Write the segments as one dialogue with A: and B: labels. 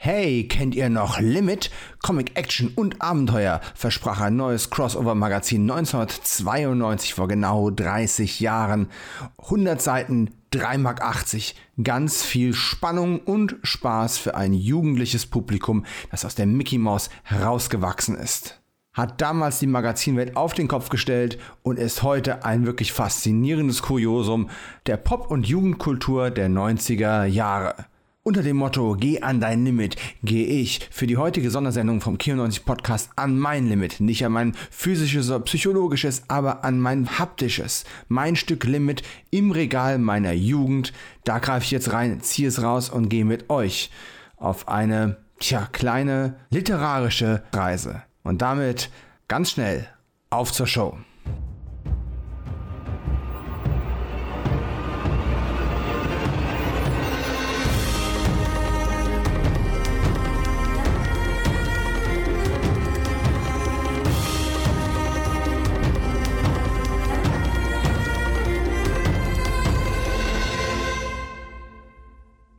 A: Hey, kennt ihr noch Limit? Comic, Action und Abenteuer versprach ein neues Crossover-Magazin 1992 vor genau 30 Jahren. 100 Seiten, 3,80 Mark. Ganz viel Spannung und Spaß für ein jugendliches Publikum, das aus der Mickey Mouse herausgewachsen ist. Hat damals die Magazinwelt auf den Kopf gestellt und ist heute ein wirklich faszinierendes Kuriosum der Pop- und Jugendkultur der 90er Jahre. Unter dem Motto Geh an dein Limit gehe ich für die heutige Sondersendung vom Kio90 Podcast an mein Limit. Nicht an mein physisches oder psychologisches, aber an mein haptisches. Mein Stück Limit im Regal meiner Jugend. Da greife ich jetzt rein, ziehe es raus und gehe mit euch auf eine, tja, kleine literarische Reise. Und damit ganz schnell auf zur Show.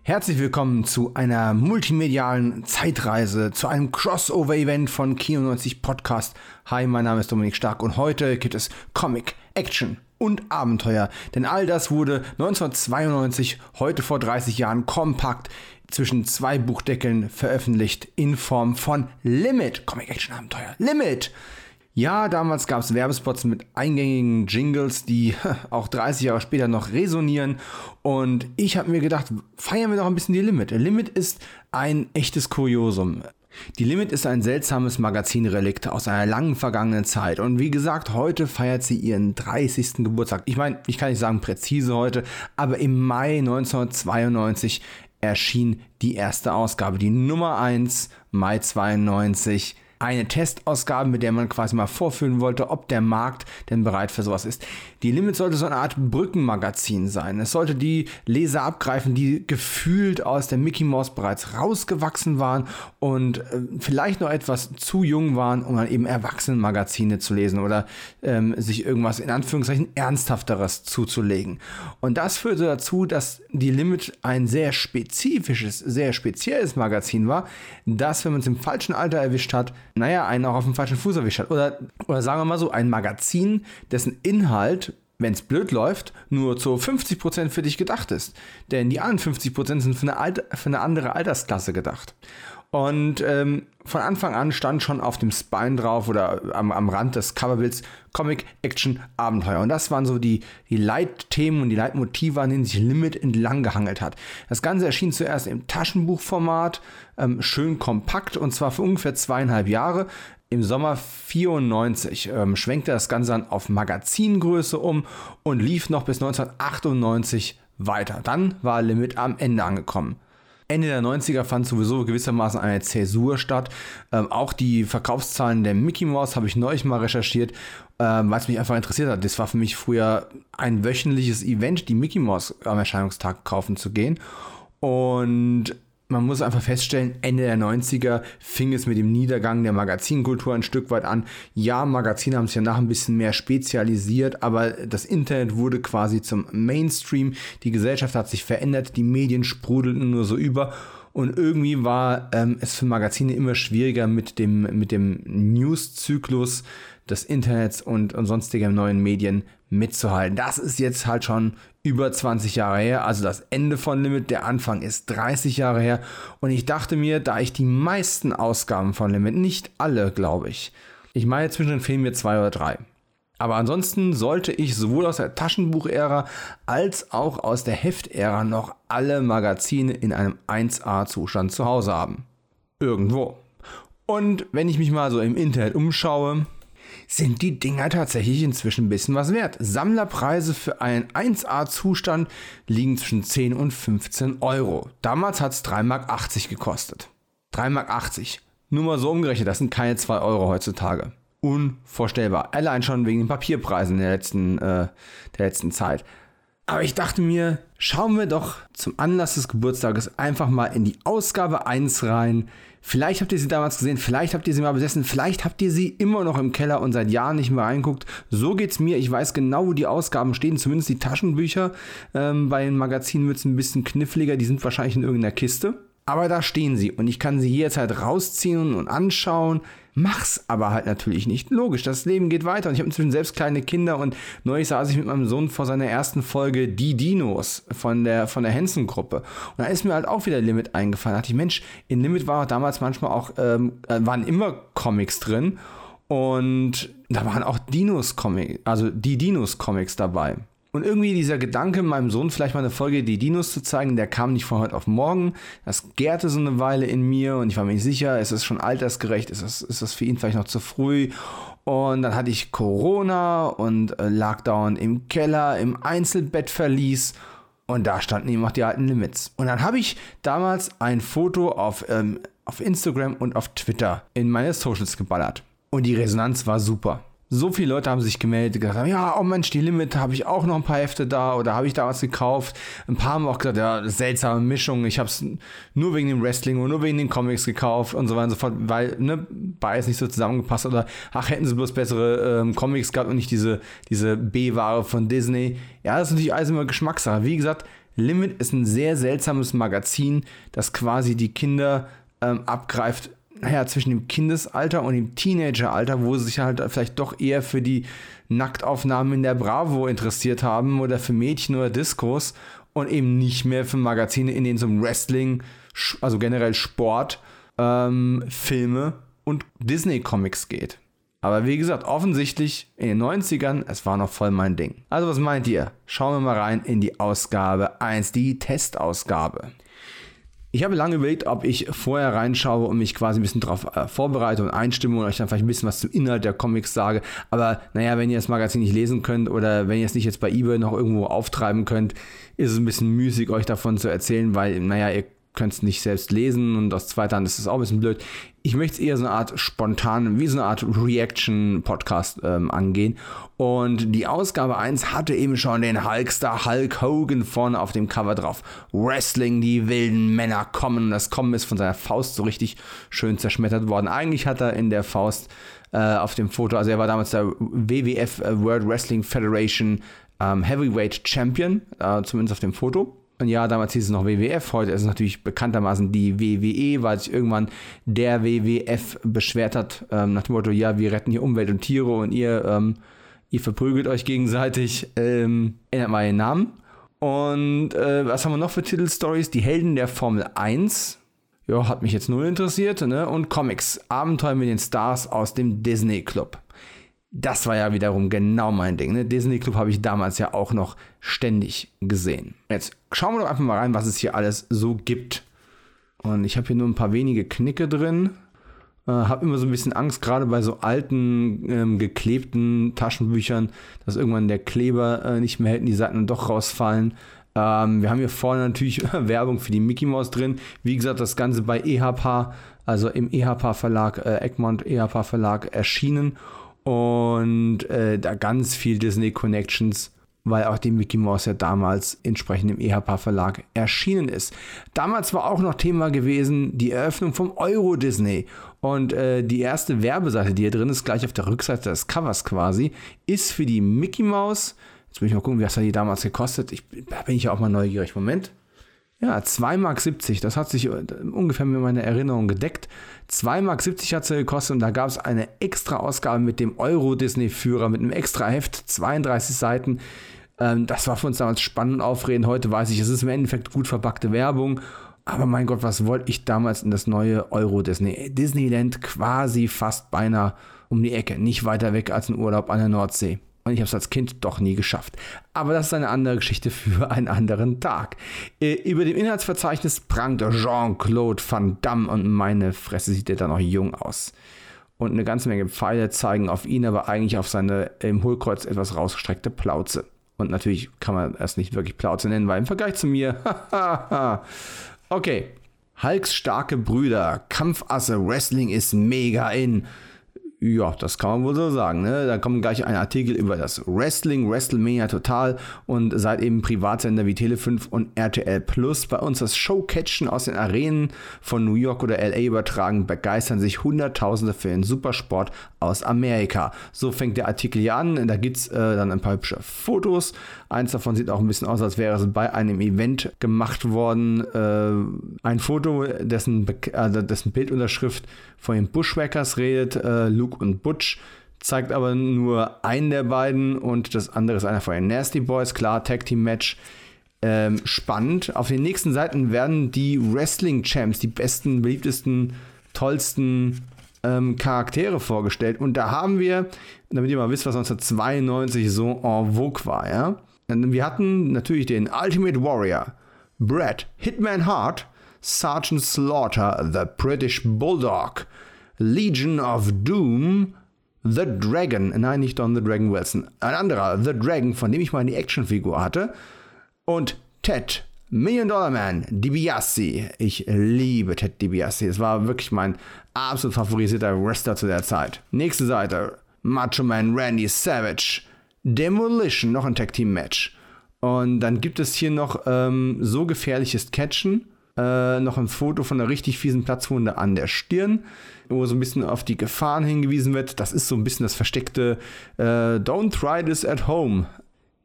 A: Herzlich willkommen zu einer multimedialen Zeitreise, zu einem Crossover-Event von Kino90 Podcast. Hi, mein Name ist Dominik Stark und heute gibt es Comic, Action und Abenteuer. Denn all das wurde 1992, heute vor 30 Jahren, kompakt zwischen zwei Buchdeckeln veröffentlicht in Form von Limit. Comic, Action, Abenteuer. Limit! Ja, damals gab es Werbespots mit eingängigen Jingles, die auch 30 Jahre später noch resonieren. Und ich habe mir gedacht, feiern wir doch ein bisschen die Limit. Limit ist ein echtes Kuriosum. Die Limit ist ein seltsames Magazinrelikt aus einer langen vergangenen Zeit. Und wie gesagt, heute feiert sie ihren 30. Geburtstag. Ich meine, ich kann nicht sagen präzise heute, aber im Mai 1992 erschien die erste Ausgabe, die Nummer 1, Mai 92 eine Testausgabe, mit der man quasi mal vorführen wollte, ob der Markt denn bereit für sowas ist. Die Limit sollte so eine Art Brückenmagazin sein. Es sollte die Leser abgreifen, die gefühlt aus der Mickey Mouse bereits rausgewachsen waren und äh, vielleicht noch etwas zu jung waren, um dann eben Erwachsenenmagazine zu lesen oder ähm, sich irgendwas in Anführungszeichen ernsthafteres zuzulegen. Und das führte dazu, dass die Limit ein sehr spezifisches, sehr spezielles Magazin war, das, wenn man es im falschen Alter erwischt hat, naja, einen auch auf dem falschen Fuß erwischt hat. Oder, oder sagen wir mal so, ein Magazin, dessen Inhalt wenn es blöd läuft, nur zu 50% für dich gedacht ist. Denn die anderen 50% sind für eine, Alter, für eine andere Altersklasse gedacht. Und ähm, von Anfang an stand schon auf dem Spine drauf oder am, am Rand des Coverbilds Comic, Action, Abenteuer. Und das waren so die, die Leitthemen und die Leitmotive, an denen sich Limit entlang gehangelt hat. Das Ganze erschien zuerst im Taschenbuchformat, ähm, schön kompakt und zwar für ungefähr zweieinhalb Jahre. Im Sommer 94 ähm, schwenkte das Ganze dann auf Magazingröße um und lief noch bis 1998 weiter. Dann war Limit am Ende angekommen. Ende der 90er fand sowieso gewissermaßen eine Zäsur statt. Ähm, auch die Verkaufszahlen der Mickey Mouse habe ich neulich mal recherchiert, ähm, weil es mich einfach interessiert hat. Das war für mich früher ein wöchentliches Event, die Mickey Mouse am Erscheinungstag kaufen zu gehen. Und man muss einfach feststellen, Ende der 90er fing es mit dem Niedergang der Magazinkultur ein Stück weit an. Ja, Magazine haben sich danach ein bisschen mehr spezialisiert, aber das Internet wurde quasi zum Mainstream. Die Gesellschaft hat sich verändert, die Medien sprudelten nur so über. Und irgendwie war ähm, es für Magazine immer schwieriger mit dem, mit dem News-Zyklus des Internets und, und sonstiger neuen Medien mitzuhalten. Das ist jetzt halt schon über 20 Jahre her, also das Ende von Limit, der Anfang ist 30 Jahre her und ich dachte mir, da ich die meisten Ausgaben von Limit, nicht alle, glaube ich, ich meine zwischen den Filmen mir zwei oder drei, aber ansonsten sollte ich sowohl aus der Taschenbuchära als auch aus der Heftära noch alle Magazine in einem 1A-Zustand zu Hause haben. Irgendwo. Und wenn ich mich mal so im Internet umschaue, sind die Dinger tatsächlich inzwischen ein bisschen was wert. Sammlerpreise für einen 1A-Zustand liegen zwischen 10 und 15 Euro. Damals hat es 3,80 Mark gekostet. 3,80 Mark. Nur mal so umgerechnet, das sind keine 2 Euro heutzutage. Unvorstellbar. Allein schon wegen den Papierpreisen der letzten, äh, der letzten Zeit. Aber ich dachte mir, schauen wir doch zum Anlass des Geburtstages einfach mal in die Ausgabe 1 rein. Vielleicht habt ihr sie damals gesehen, vielleicht habt ihr sie mal besessen, vielleicht habt ihr sie immer noch im Keller und seit Jahren nicht mehr reinguckt. So geht's mir. Ich weiß genau, wo die Ausgaben stehen, zumindest die Taschenbücher. Ähm, bei den Magazinen wird es ein bisschen kniffliger, die sind wahrscheinlich in irgendeiner Kiste. Aber da stehen sie und ich kann sie jederzeit rausziehen und anschauen. Mach's aber halt natürlich nicht. Logisch, das Leben geht weiter und ich habe inzwischen selbst kleine Kinder und neulich saß ich mit meinem Sohn vor seiner ersten Folge Die Dinos von der, von der Henson-Gruppe. Und da ist mir halt auch wieder Limit eingefallen. Da dachte ich, Mensch, in Limit war damals manchmal auch, ähm, äh, waren immer Comics drin und da waren auch Dinos-Comics, also die Dinos-Comics dabei. Und irgendwie dieser Gedanke, meinem Sohn vielleicht mal eine Folge die Dinos zu zeigen, der kam nicht von heute auf morgen. Das gärte so eine Weile in mir und ich war mir nicht sicher, ist es schon altersgerecht, ist das, ist das für ihn vielleicht noch zu früh? Und dann hatte ich Corona und äh, lag dauernd im Keller, im Einzelbett verließ. Und da standen eben auch die alten Limits. Und dann habe ich damals ein Foto auf, ähm, auf Instagram und auf Twitter in meine Socials geballert. Und die Resonanz war super so viele Leute haben sich gemeldet, gesagt haben, ja, oh Mensch, die Limit, habe ich auch noch ein paar Hefte da oder habe ich da was gekauft. Ein paar haben auch gesagt, ja, seltsame Mischung, ich habe es nur wegen dem Wrestling und nur wegen den Comics gekauft und so weiter und so fort, weil ne, beides nicht so zusammengepasst oder ach, hätten sie bloß bessere ähm, Comics gehabt und nicht diese, diese B-Ware von Disney. Ja, das ist natürlich alles immer Geschmackssache. Wie gesagt, Limit ist ein sehr seltsames Magazin, das quasi die Kinder ähm, abgreift naja, zwischen dem Kindesalter und dem Teenageralter, wo sie sich halt vielleicht doch eher für die Nacktaufnahmen in der Bravo interessiert haben oder für Mädchen oder Diskos und eben nicht mehr für Magazine, in denen es um Wrestling, also generell Sport, ähm, Filme und Disney-Comics geht. Aber wie gesagt, offensichtlich in den 90ern, es war noch voll mein Ding. Also was meint ihr? Schauen wir mal rein in die Ausgabe 1, die Testausgabe. Ich habe lange überlegt, ob ich vorher reinschaue und mich quasi ein bisschen darauf äh, vorbereite und einstimme und euch dann vielleicht ein bisschen was zum Inhalt der Comics sage. Aber naja, wenn ihr das Magazin nicht lesen könnt oder wenn ihr es nicht jetzt bei eBay noch irgendwo auftreiben könnt, ist es ein bisschen müßig, euch davon zu erzählen, weil, naja, ihr könnt es nicht selbst lesen und aus zweiter Hand ist es auch ein bisschen blöd. Ich möchte es eher so eine Art spontan, wie so eine Art Reaction-Podcast ähm, angehen. Und die Ausgabe 1 hatte eben schon den Hulkstar Hulk Hogan vorne auf dem Cover drauf. Wrestling, die wilden Männer kommen. Das Kommen ist von seiner Faust so richtig schön zerschmettert worden. Eigentlich hat er in der Faust äh, auf dem Foto, also er war damals der WWF äh, World Wrestling Federation ähm, Heavyweight Champion, äh, zumindest auf dem Foto. Und ja, damals hieß es noch WWF, heute ist es natürlich bekanntermaßen die WWE, weil sich irgendwann der WWF beschwert hat, ähm, nach dem Motto, ja, wir retten hier Umwelt und Tiere und ihr, ähm, ihr verprügelt euch gegenseitig, ähm, ändert mal den Namen. Und äh, was haben wir noch für Titelstories? Die Helden der Formel 1. Ja, hat mich jetzt null interessiert, ne? Und Comics. Abenteuer mit den Stars aus dem Disney Club das war ja wiederum genau mein Ding. Ne? Disney Club habe ich damals ja auch noch ständig gesehen. Jetzt schauen wir doch einfach mal rein, was es hier alles so gibt. Und ich habe hier nur ein paar wenige Knicke drin. Äh, habe immer so ein bisschen Angst, gerade bei so alten, ähm, geklebten Taschenbüchern, dass irgendwann der Kleber äh, nicht mehr hält und die Seiten doch rausfallen. Ähm, wir haben hier vorne natürlich Werbung für die Mickey Mouse drin. Wie gesagt, das Ganze bei EHP, also im EHP Verlag, äh, Egmont EHP Verlag erschienen und äh, da ganz viel Disney Connections, weil auch die Mickey Mouse ja damals entsprechend im EHP Verlag erschienen ist. Damals war auch noch Thema gewesen die Eröffnung vom Euro Disney und äh, die erste Werbeseite, die hier drin ist, gleich auf der Rückseite des Covers quasi, ist für die Mickey Mouse. Jetzt muss ich mal gucken, wie das hat die damals gekostet. Ich, da bin ich ja auch mal neugierig. Moment. Ja, 2,70 Mark, das hat sich äh, ungefähr mit meiner Erinnerung gedeckt. 2,70 Mark hat sie gekostet und da gab es eine extra Ausgabe mit dem Euro-Disney-Führer, mit einem extra Heft, 32 Seiten. Ähm, das war für uns damals spannend und aufregend. Heute weiß ich, es ist im Endeffekt gut verpackte Werbung. Aber mein Gott, was wollte ich damals in das neue Euro-Disney? Disneyland quasi fast beinahe um die Ecke, nicht weiter weg als ein Urlaub an der Nordsee. Und ich habe es als Kind doch nie geschafft. Aber das ist eine andere Geschichte für einen anderen Tag. Äh, über dem Inhaltsverzeichnis prangt Jean-Claude Van Damme und meine Fresse sieht er da noch jung aus. Und eine ganze Menge Pfeile zeigen auf ihn, aber eigentlich auf seine im Hohlkreuz etwas rausgestreckte Plauze. Und natürlich kann man es nicht wirklich Plauze nennen, weil im Vergleich zu mir, okay. Hulks starke Brüder, Kampfasse, Wrestling ist mega in Ja, das kann man wohl so sagen. Ne? Da kommt gleich ein Artikel über das Wrestling, WrestleMania Total und seit eben Privatsender wie Tele5 und RTL Plus bei uns das Showcatchen aus den Arenen von New York oder LA übertragen, begeistern sich Hunderttausende für den Supersport aus Amerika. So fängt der Artikel hier an. Da gibt es äh, dann ein paar hübsche Fotos. Eins davon sieht auch ein bisschen aus, als wäre es bei einem Event gemacht worden. Äh, ein Foto, dessen, äh, dessen Bildunterschrift von den Bushwackers redet. Äh, Luke Luke und Butch zeigt aber nur einen der beiden und das andere ist einer von den Nasty Boys. Klar, Tag Team Match. Ähm, spannend. Auf den nächsten Seiten werden die Wrestling Champs, die besten, beliebtesten, tollsten ähm, Charaktere vorgestellt. Und da haben wir, damit ihr mal wisst, was 1992 so en vogue war, ja. Wir hatten natürlich den Ultimate Warrior, Brad Hitman Hart, Sergeant Slaughter, The British Bulldog, Legion of Doom, The Dragon, nein, nicht Don the Dragon Wilson, ein anderer, The Dragon, von dem ich mal die Actionfigur hatte, und Ted, Million Dollar Man, DiBiase. Ich liebe Ted DiBiase. Es war wirklich mein absolut favorisierter Wrestler zu der Zeit. Nächste Seite, Macho Man Randy Savage, Demolition, noch ein Tag Team Match. Und dann gibt es hier noch ähm, so gefährliches Catchen äh, noch ein Foto von einer richtig fiesen Platzwunde an der Stirn, wo so ein bisschen auf die Gefahren hingewiesen wird. Das ist so ein bisschen das versteckte äh, Don't try this at home.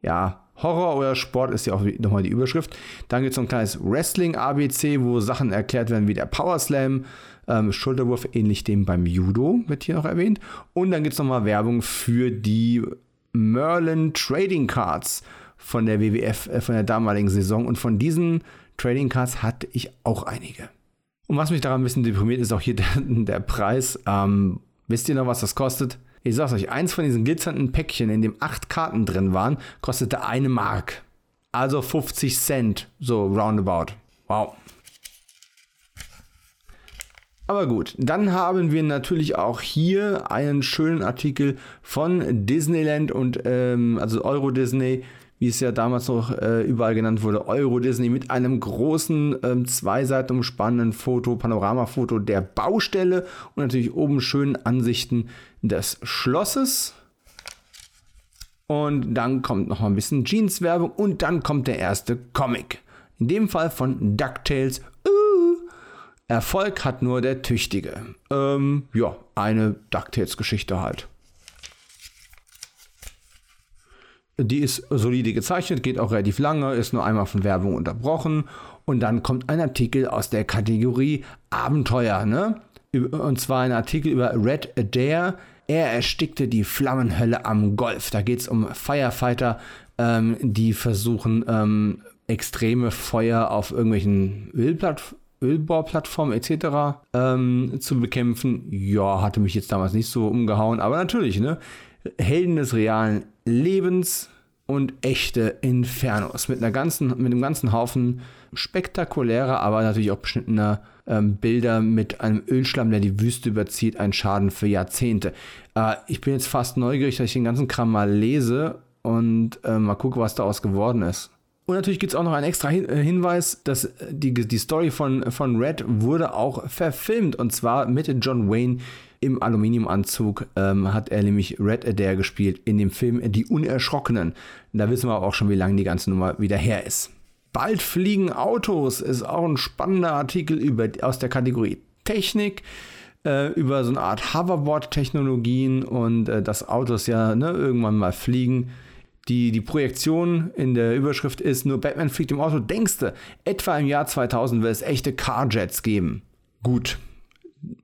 A: Ja, Horror oder Sport ist ja auch nochmal die Überschrift. Dann gibt es so ein kleines Wrestling-ABC, wo Sachen erklärt werden wie der Power Slam, ähm, Schulterwurf, ähnlich dem beim Judo, wird hier noch erwähnt. Und dann gibt es nochmal Werbung für die Merlin Trading Cards von der WWF, äh, von der damaligen Saison. Und von diesen Trading Cards hatte ich auch einige. Und was mich daran ein bisschen deprimiert, ist auch hier der, der Preis. Ähm, wisst ihr noch, was das kostet? Ich sag's euch, eins von diesen glitzernden Päckchen, in dem acht Karten drin waren, kostete eine Mark. Also 50 Cent, so roundabout. Wow. Aber gut, dann haben wir natürlich auch hier einen schönen Artikel von Disneyland und ähm, also Euro Disney wie es ja damals noch äh, überall genannt wurde, Euro Disney mit einem großen, ähm, zwei umspannenden Foto, Panoramafoto der Baustelle und natürlich oben schönen Ansichten des Schlosses. Und dann kommt noch mal ein bisschen Jeans-Werbung und dann kommt der erste Comic. In dem Fall von DuckTales. Uh, Erfolg hat nur der Tüchtige. Ähm, ja, eine DuckTales-Geschichte halt. Die ist solide gezeichnet, geht auch relativ lange, ist nur einmal von Werbung unterbrochen. Und dann kommt ein Artikel aus der Kategorie Abenteuer, ne? Und zwar ein Artikel über Red Adair. Er erstickte die Flammenhölle am Golf. Da geht es um Firefighter, ähm, die versuchen, ähm, extreme Feuer auf irgendwelchen Ölplattformen. Etc. Ähm, zu bekämpfen. Ja, hatte mich jetzt damals nicht so umgehauen, aber natürlich, ne? Helden des realen Lebens und echte Infernos mit einer ganzen, mit einem ganzen Haufen spektakulärer, aber natürlich auch beschnittener ähm, Bilder mit einem Ölschlamm, der die Wüste überzieht, ein Schaden für Jahrzehnte. Äh, ich bin jetzt fast neugierig, dass ich den ganzen Kram mal lese und äh, mal gucke, was daraus geworden ist. Und natürlich gibt es auch noch einen extra Hin äh, Hinweis, dass die, die Story von, von Red wurde auch verfilmt und zwar mit John Wayne im Aluminiumanzug ähm, hat er nämlich Red Adair gespielt in dem Film Die Unerschrockenen. Da wissen wir auch schon, wie lange die ganze Nummer wieder her ist. Bald fliegen Autos ist auch ein spannender Artikel über, aus der Kategorie Technik äh, über so eine Art Hoverboard-Technologien und äh, dass Autos ja ne, irgendwann mal fliegen. Die, die Projektion in der Überschrift ist nur Batman fliegt im Auto. Denkste, etwa im Jahr 2000 wird es echte Carjets geben. Gut,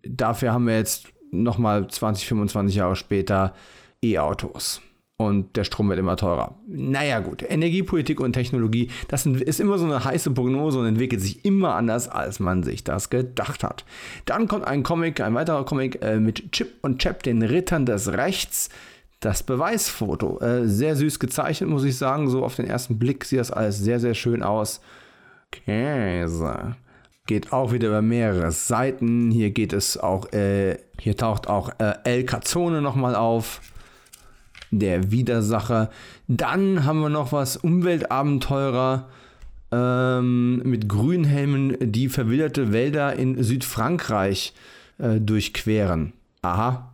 A: dafür haben wir jetzt nochmal 20, 25 Jahre später E-Autos. Und der Strom wird immer teurer. Naja gut, Energiepolitik und Technologie, das ist immer so eine heiße Prognose und entwickelt sich immer anders, als man sich das gedacht hat. Dann kommt ein Comic, ein weiterer Comic äh, mit Chip und Chap, den Rittern des Rechts. Das Beweisfoto. Äh, sehr süß gezeichnet, muss ich sagen. So auf den ersten Blick sieht das alles sehr, sehr schön aus. Käse geht auch wieder über mehrere Seiten. Hier geht es auch, äh, hier taucht auch äh, El Cazone nochmal auf. Der Widersacher. Dann haben wir noch was Umweltabenteurer ähm, mit Grünhelmen, die verwilderte Wälder in Südfrankreich äh, durchqueren. Aha.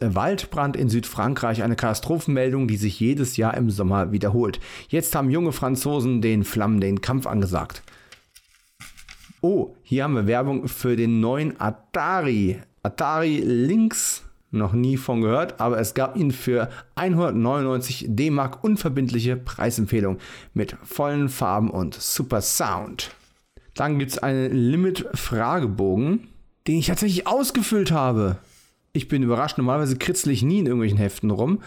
A: Waldbrand in Südfrankreich, eine Katastrophenmeldung, die sich jedes Jahr im Sommer wiederholt. Jetzt haben junge Franzosen den Flammen den Kampf angesagt. Oh, hier haben wir Werbung für den neuen Atari. Atari Lynx noch nie von gehört, aber es gab ihn für 199 D-Mark unverbindliche Preisempfehlung mit vollen Farben und super Sound. Dann gibt es einen Limit-Fragebogen, den ich tatsächlich ausgefüllt habe ich bin überrascht. Normalerweise kritzel ich nie in irgendwelchen Heften rum.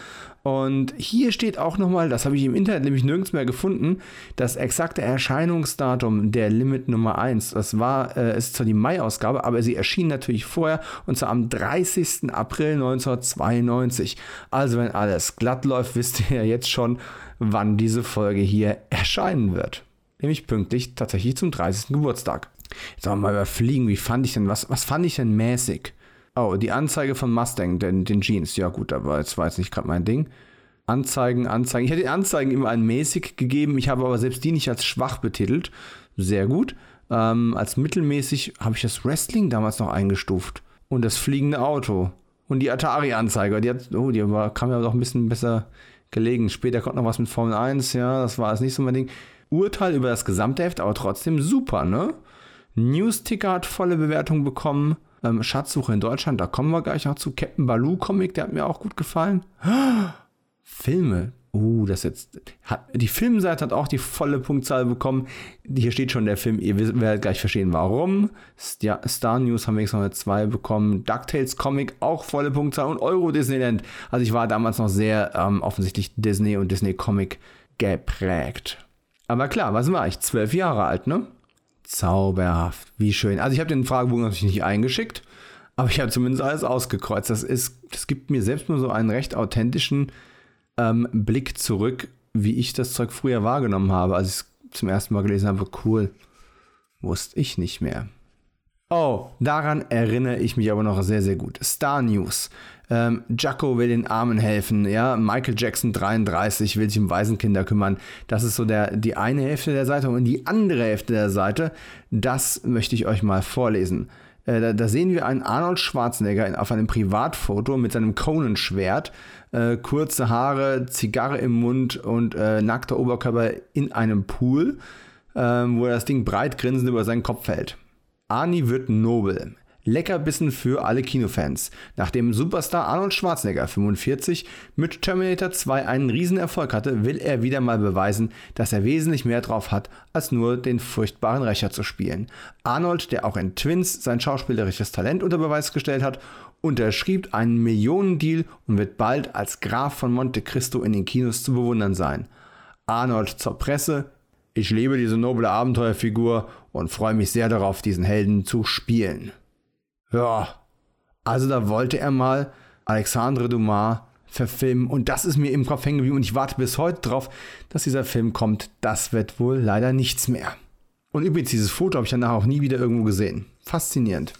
A: Und hier steht auch nochmal, das habe ich im Internet nämlich nirgends mehr gefunden, das exakte Erscheinungsdatum der Limit Nummer 1. Das war, äh, ist zwar die Mai-Ausgabe, aber sie erschien natürlich vorher und zwar am 30. April 1992. Also wenn alles glatt läuft, wisst ihr ja jetzt schon, wann diese Folge hier erscheinen wird. Nämlich pünktlich tatsächlich zum 30. Geburtstag. Jetzt wollen wir mal überfliegen, wie fand ich denn, was, was fand ich denn mäßig? Oh, die Anzeige von Mustang, den, den Jeans. Ja, gut, aber jetzt war jetzt nicht gerade mein Ding. Anzeigen, Anzeigen. Ich hätte Anzeigen immer ein mäßig gegeben. Ich habe aber selbst die nicht als schwach betitelt. Sehr gut. Ähm, als mittelmäßig habe ich das Wrestling damals noch eingestuft. Und das fliegende Auto. Und die Atari-Anzeige. Die, oh, die war, kam ja doch ein bisschen besser gelegen. Später kommt noch was mit Formel 1. Ja, das war jetzt nicht so mein Ding. Urteil über das gesamte Heft, aber trotzdem super, ne? News-Ticker hat volle Bewertung bekommen. Ähm, Schatzsuche in Deutschland, da kommen wir gleich noch zu. Captain Baloo Comic, der hat mir auch gut gefallen. Filme. Uh, das jetzt. Hat, die Filmseite hat auch die volle Punktzahl bekommen. Hier steht schon der Film, ihr werdet gleich verstehen, warum. Star, News haben wir jetzt noch eine 2 bekommen. DuckTales Comic auch volle Punktzahl und Euro Disneyland. Also ich war damals noch sehr ähm, offensichtlich Disney und Disney Comic geprägt. Aber klar, was war ich? Zwölf Jahre alt, ne? Zauberhaft, wie schön. Also ich habe den Fragebogen natürlich nicht eingeschickt, aber ich habe zumindest alles ausgekreuzt. Das, ist, das gibt mir selbst nur so einen recht authentischen ähm, Blick zurück, wie ich das Zeug früher wahrgenommen habe, als ich es zum ersten Mal gelesen habe. Cool, wusste ich nicht mehr. Oh, daran erinnere ich mich aber noch sehr, sehr gut. Star News. Ähm, Jacko will den Armen helfen, ja. Michael Jackson 33 will sich um Waisenkinder kümmern. Das ist so der, die eine Hälfte der Seite. Und die andere Hälfte der Seite, das möchte ich euch mal vorlesen. Äh, da, da, sehen wir einen Arnold Schwarzenegger in, auf einem Privatfoto mit seinem Conan-Schwert, äh, kurze Haare, Zigarre im Mund und äh, nackter Oberkörper in einem Pool, äh, wo er das Ding breit grinsend über seinen Kopf fällt. Arnie wird nobel. Leckerbissen für alle Kinofans. Nachdem Superstar Arnold Schwarzenegger 45 mit Terminator 2 einen Riesenerfolg hatte, will er wieder mal beweisen, dass er wesentlich mehr drauf hat, als nur den furchtbaren Rächer zu spielen. Arnold, der auch in Twins sein schauspielerisches Talent unter Beweis gestellt hat, unterschrieb einen Millionendeal und wird bald als Graf von Monte Cristo in den Kinos zu bewundern sein. Arnold zur Presse. Ich liebe diese noble Abenteuerfigur und freue mich sehr darauf, diesen Helden zu spielen. Ja, also da wollte er mal Alexandre Dumas verfilmen und das ist mir im Kopf hängen geblieben und ich warte bis heute drauf, dass dieser Film kommt. Das wird wohl leider nichts mehr. Und übrigens, dieses Foto habe ich danach auch nie wieder irgendwo gesehen. Faszinierend.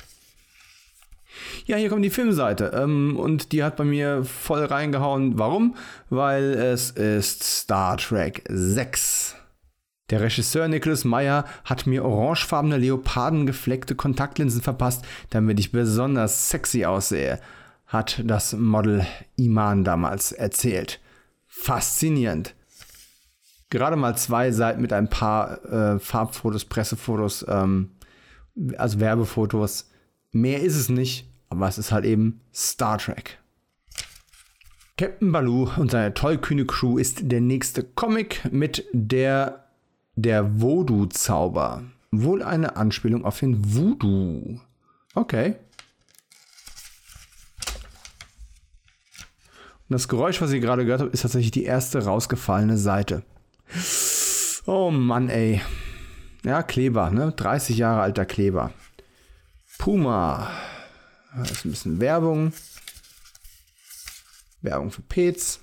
A: Ja, hier kommt die Filmseite ähm, und die hat bei mir voll reingehauen. Warum? Weil es ist Star Trek 6. Der Regisseur Nicholas Meyer hat mir orangefarbene leopardengefleckte Kontaktlinsen verpasst, damit ich besonders sexy aussehe, hat das Model Iman damals erzählt. Faszinierend. Gerade mal zwei Seiten mit ein paar äh, Farbfotos, Pressefotos, ähm, also Werbefotos. Mehr ist es nicht, aber es ist halt eben Star Trek. Captain Baloo und seine tollkühne Crew ist der nächste Comic mit der der Voodoo-Zauber. Wohl eine Anspielung auf den Voodoo. Okay. Und das Geräusch, was ihr gerade gehört habt, ist tatsächlich die erste rausgefallene Seite. Oh Mann, ey. Ja, Kleber, ne? 30 Jahre alter Kleber. Puma. Da ist ein bisschen Werbung. Werbung für Pets.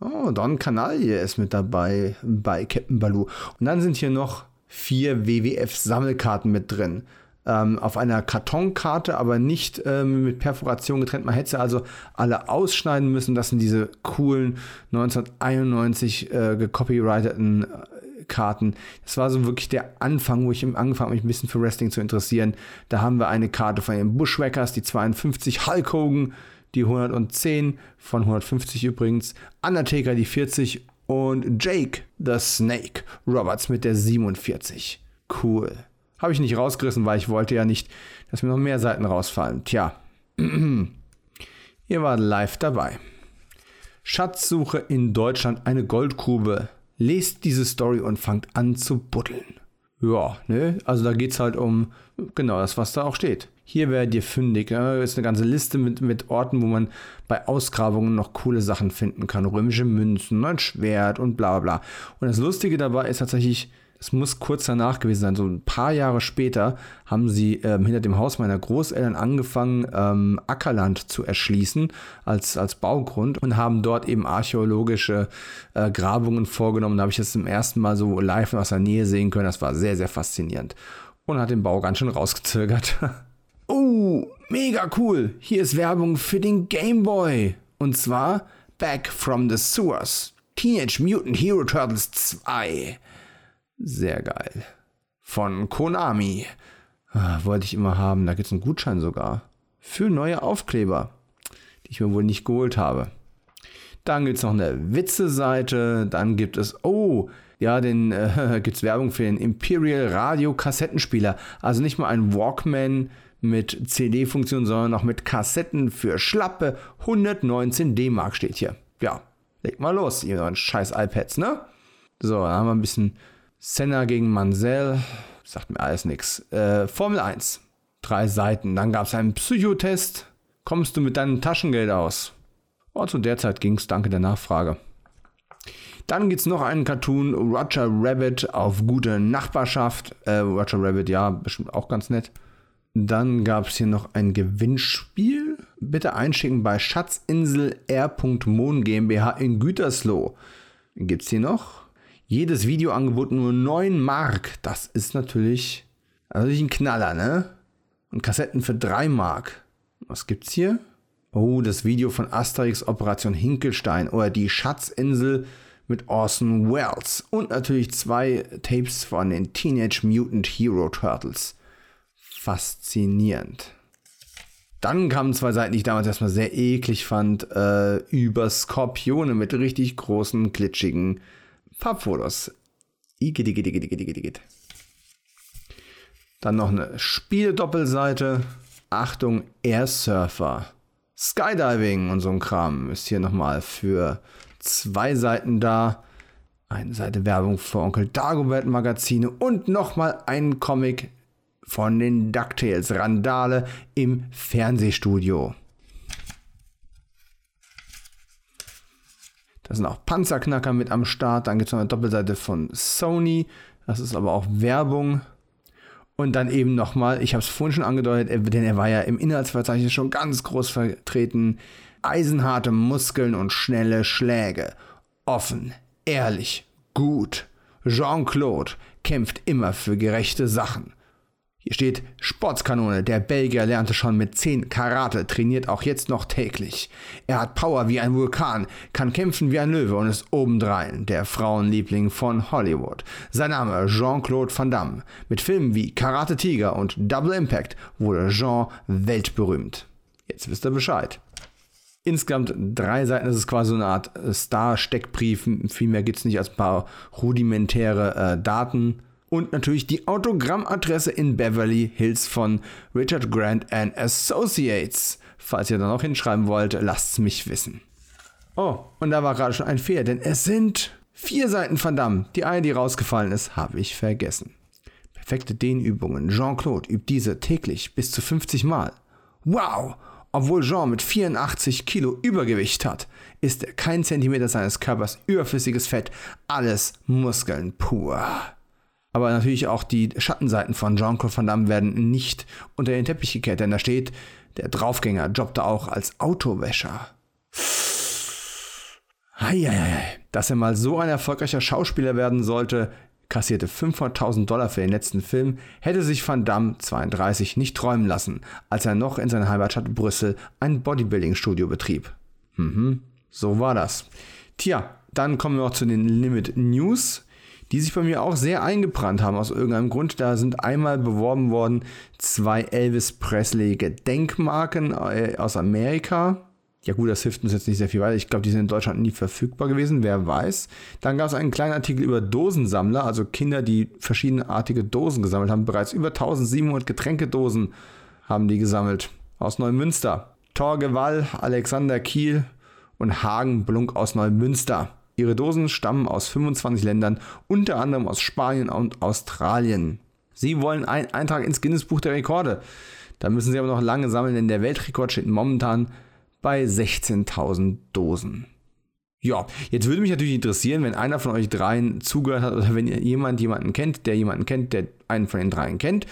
A: Oh, Don Canaille ist mit dabei bei Captain Baloo. Und dann sind hier noch vier WWF-Sammelkarten mit drin. Ähm, auf einer Kartonkarte, aber nicht ähm, mit Perforation getrennt. Man hätte sie also alle ausschneiden müssen. Das sind diese coolen 1991 äh, gecopyrighteten äh, Karten. Das war so wirklich der Anfang, wo ich angefangen habe, mich ein bisschen für Wrestling zu interessieren. Da haben wir eine Karte von den Bushwackers, die 52, Hulk Hogan, die 110 von 150 übrigens, Undertaker die 40 und Jake the Snake Roberts mit der 47. Cool. Habe ich nicht rausgerissen, weil ich wollte ja nicht, dass mir noch mehr Seiten rausfallen. Tja, ihr wart live dabei. Schatzsuche in Deutschland eine Goldgrube. Lest diese Story und fangt an zu buddeln. Ja, ne? Also da geht es halt um genau das, was da auch steht. Hier werdet ihr fündig. Da ist eine ganze Liste mit, mit Orten, wo man bei Ausgrabungen noch coole Sachen finden kann. Römische Münzen, ein Schwert und bla bla. Und das Lustige dabei ist tatsächlich, es muss kurz danach gewesen sein, so ein paar Jahre später haben sie ähm, hinter dem Haus meiner Großeltern angefangen, ähm, Ackerland zu erschließen als, als Baugrund und haben dort eben archäologische äh, Grabungen vorgenommen. Da habe ich das zum ersten Mal so live aus der Nähe sehen können. Das war sehr, sehr faszinierend. Und hat den Bau ganz schön rausgezögert. mega cool. Hier ist Werbung für den Game Boy. Und zwar Back from the Sewers. Teenage Mutant Hero Turtles 2. Sehr geil. Von Konami. Ah, wollte ich immer haben. Da gibt es einen Gutschein sogar. Für neue Aufkleber, die ich mir wohl nicht geholt habe. Dann gibt es noch eine Witze-Seite. Dann gibt es, oh, ja, den äh, gibt es Werbung für den Imperial Radio Kassettenspieler. Also nicht mal ein Walkman mit CD-Funktion, sondern auch mit Kassetten für schlappe 119 D-Mark steht hier. Ja, leg mal los, ihr neuen scheiß iPads, ne? So, dann haben wir ein bisschen Senna gegen Mansell, sagt mir alles nichts. Äh, Formel 1, drei Seiten. Dann gab es einen Psychotest. Kommst du mit deinem Taschengeld aus? Oh, zu der Zeit ging es, danke der Nachfrage. Dann gibt es noch einen Cartoon, Roger Rabbit auf gute Nachbarschaft. Äh, Roger Rabbit, ja, bestimmt auch ganz nett. Dann gab es hier noch ein Gewinnspiel. Bitte einschicken bei Schatzinsel R.Mohn GmbH in Gütersloh. Gibt es hier noch? jedes Videoangebot nur 9 Mark. Das ist natürlich, natürlich ein Knaller, ne? Und Kassetten für 3 Mark. Was gibt's hier? Oh, das Video von Asterix Operation Hinkelstein oder die Schatzinsel mit Orson Welles. Und natürlich zwei Tapes von den Teenage Mutant Hero Turtles. Faszinierend. Dann kamen zwei Seiten, die ich damals erstmal sehr eklig fand, äh, über Skorpione mit richtig großen, glitschigen Farbfotos. Igidigidigidigidigid. Dann noch eine Spieldoppelseite. Achtung, Airsurfer. Skydiving und so ein Kram ist hier nochmal für zwei Seiten da. Eine Seite Werbung für Onkel Dagobert Magazine und nochmal ein Comic von den DuckTales Randale im Fernsehstudio. Da sind auch Panzerknacker mit am Start. Dann gibt es noch eine Doppelseite von Sony. Das ist aber auch Werbung. Und dann eben nochmal, ich habe es vorhin schon angedeutet, denn er war ja im Inhaltsverzeichnis schon ganz groß vertreten. Eisenharte Muskeln und schnelle Schläge. Offen, ehrlich, gut. Jean-Claude kämpft immer für gerechte Sachen. Hier steht Sportskanone. Der Belgier lernte schon mit 10 Karate, trainiert auch jetzt noch täglich. Er hat Power wie ein Vulkan, kann kämpfen wie ein Löwe und ist obendrein der Frauenliebling von Hollywood. Sein Name Jean-Claude Van Damme. Mit Filmen wie Karate Tiger und Double Impact wurde Jean weltberühmt. Jetzt wisst ihr Bescheid. Insgesamt drei Seiten, das ist quasi so eine Art Star-Steckbrief. Viel mehr gibt es nicht als ein paar rudimentäre äh, Daten und natürlich die Autogrammadresse in Beverly Hills von Richard Grant and Associates. Falls ihr da noch hinschreiben wollt, lasst es mich wissen. Oh, und da war gerade schon ein Fehler, denn es sind vier Seiten verdammt. Die eine, die rausgefallen ist, habe ich vergessen. Perfekte Dehnübungen. Jean-Claude übt diese täglich bis zu 50 Mal. Wow! Obwohl Jean mit 84 Kilo Übergewicht hat, ist er kein Zentimeter seines Körpers überflüssiges Fett, alles Muskeln pur. Aber natürlich auch die Schattenseiten von Jean-Claude Van Damme werden nicht unter den Teppich gekehrt, denn da steht, der Draufgänger jobbte auch als Autowäscher. Heieiei. Dass er mal so ein erfolgreicher Schauspieler werden sollte, kassierte 500.000 Dollar für den letzten Film, hätte sich Van Damme 32 nicht träumen lassen, als er noch in seiner Heimatstadt Brüssel ein Bodybuilding-Studio betrieb. Mhm, so war das. Tja, dann kommen wir auch zu den Limit News die sich bei mir auch sehr eingebrannt haben aus irgendeinem Grund. Da sind einmal beworben worden zwei Elvis Presley Gedenkmarken äh, aus Amerika. Ja gut, das hilft uns jetzt nicht sehr viel weiter. Ich glaube, die sind in Deutschland nie verfügbar gewesen, wer weiß. Dann gab es einen kleinen Artikel über Dosensammler, also Kinder, die verschiedenartige Dosen gesammelt haben. Bereits über 1700 Getränkedosen haben die gesammelt aus Neumünster. Torge Wall, Alexander Kiel und Hagen Blunk aus Neumünster. Ihre Dosen stammen aus 25 Ländern, unter anderem aus Spanien und Australien. Sie wollen einen Eintrag ins Guinness Buch der Rekorde. Da müssen sie aber noch lange sammeln, denn der Weltrekord steht momentan bei 16.000 Dosen. Ja, jetzt würde mich natürlich interessieren, wenn einer von euch dreien zugehört hat oder wenn jemand jemanden kennt, der jemanden kennt, der einen von den dreien kennt.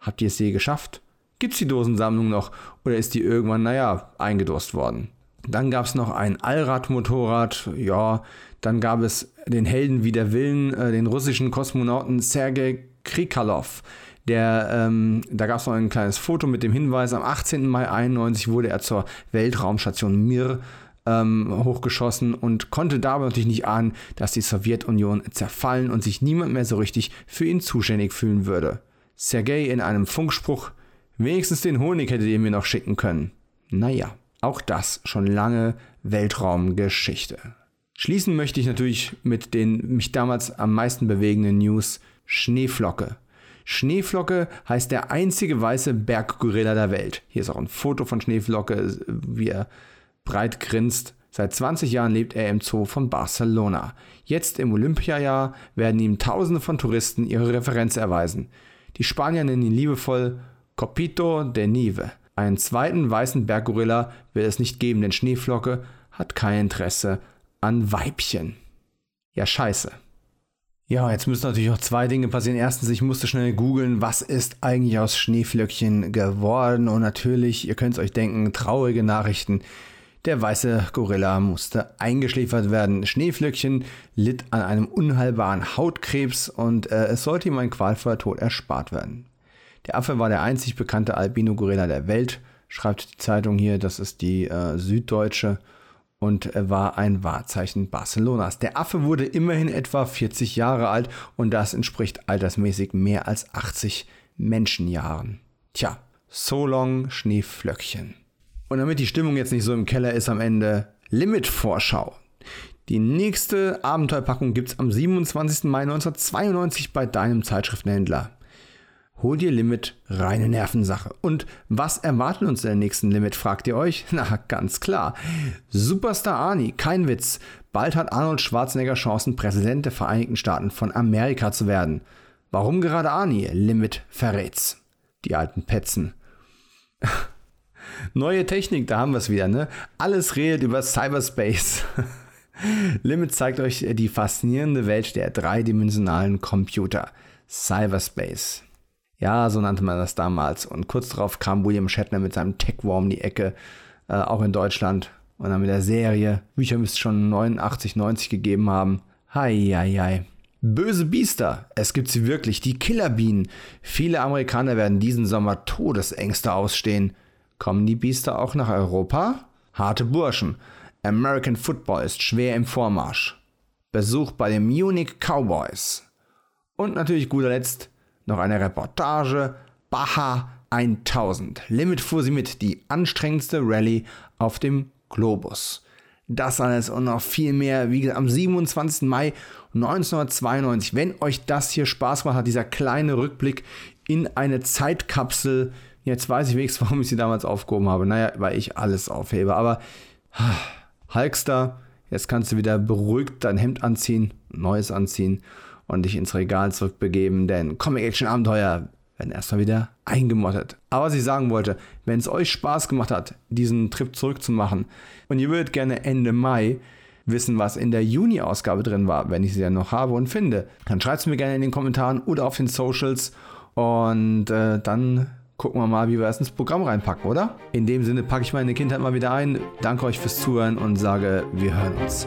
A: Habt ihr es je geschafft? Gibt es die Dosensammlung noch oder ist die irgendwann, naja, eingedurst worden? Dann gab es noch ein Allradmotorrad, ja, dann gab es den Helden wie der Willen, äh, den russischen Kosmonauten Sergei Krikalov. Der, ähm, da gab es noch ein kleines Foto mit dem Hinweis, am 18. Mai 91 wurde er zur Weltraumstation Mir ähm, hochgeschossen und konnte dabei natürlich nicht ahnen, dass die Sowjetunion zerfallen und sich niemand mehr so richtig für ihn zuständig fühlen würde. Sergei in einem Funkspruch, wenigstens den Honig hättet ihr mir noch schicken können. Naja, auch das schon lange Weltraumgeschichte. Schließen möchte ich natürlich mit den mich damals am meisten bewegenden News Schneeflocke. Schneeflocke heißt der einzige weiße Berggorilla der Welt. Hier ist auch ein Foto von Schneeflocke, wie er breit grinst. Seit 20 Jahren lebt er im Zoo von Barcelona. Jetzt im Olympiajahr werden ihm Tausende von Touristen ihre Referenz erweisen. Die Spanier nennen ihn liebevoll Copito de Nieve. Einen zweiten weißen Berggorilla wird es nicht geben, denn Schneeflocke hat kein Interesse an Weibchen. Ja, scheiße. Ja, jetzt müssen natürlich auch zwei Dinge passieren. Erstens, ich musste schnell googeln, was ist eigentlich aus Schneeflöckchen geworden. Und natürlich, ihr könnt es euch denken, traurige Nachrichten. Der weiße Gorilla musste eingeschläfert werden. Schneeflöckchen litt an einem unheilbaren Hautkrebs und äh, es sollte ihm ein qualvoller Tod erspart werden. Der Affe war der einzig bekannte Albino-Gorilla der Welt, schreibt die Zeitung hier. Das ist die äh, Süddeutsche und war ein Wahrzeichen Barcelonas. Der Affe wurde immerhin etwa 40 Jahre alt und das entspricht altersmäßig mehr als 80 Menschenjahren. Tja, so long Schneeflöckchen. Und damit die Stimmung jetzt nicht so im Keller ist am Ende, Limit-Vorschau. Die nächste Abenteuerpackung gibt es am 27. Mai 1992 bei deinem Zeitschriftenhändler. Hol dir Limit, reine Nervensache. Und was erwartet uns in der nächsten Limit, fragt ihr euch? Na, ganz klar. Superstar Arnie, kein Witz. Bald hat Arnold Schwarzenegger Chancen, Präsident der Vereinigten Staaten von Amerika zu werden. Warum gerade Arnie? Limit verrät's. Die alten Petzen. Neue Technik, da haben wir es wieder, ne? Alles redet über Cyberspace. Limit zeigt euch die faszinierende Welt der dreidimensionalen Computer. Cyberspace. Ja, so nannte man das damals. Und kurz darauf kam William Shatner mit seinem Tech-War um die Ecke, äh, auch in Deutschland. Und dann mit der Serie. Bücher müsste es schon 89, 90 gegeben haben. Hei, hei, hei. Böse Biester, es gibt sie wirklich, die Killerbienen. Viele Amerikaner werden diesen Sommer Todesängste ausstehen. Kommen die Biester auch nach Europa? Harte Burschen. American Football ist schwer im Vormarsch. Besuch bei den Munich Cowboys. Und natürlich guter Letzt noch eine Reportage. Baja 1000. Limit fuhr sie mit, die anstrengendste Rallye auf dem Globus. Das alles und noch viel mehr, wie gesagt, am 27. Mai 1992. Wenn euch das hier Spaß macht, hat dieser kleine Rückblick in eine Zeitkapsel. Jetzt weiß ich wenigstens, warum ich sie damals aufgehoben habe. Naja, weil ich alles aufhebe. Aber Hulkster, jetzt kannst du wieder beruhigt dein Hemd anziehen, neues anziehen und dich ins Regal zurückbegeben, denn Comic-Action-Abenteuer werden erstmal wieder eingemottet. Aber was ich sagen wollte, wenn es euch Spaß gemacht hat, diesen Trip zurückzumachen und ihr würdet gerne Ende Mai wissen, was in der Juni-Ausgabe drin war, wenn ich sie ja noch habe und finde, dann schreibt es mir gerne in den Kommentaren oder auf den Socials und äh, dann gucken wir mal, wie wir es ins Programm reinpacken, oder? In dem Sinne packe ich meine Kindheit mal wieder ein, danke euch fürs Zuhören und sage, wir hören uns.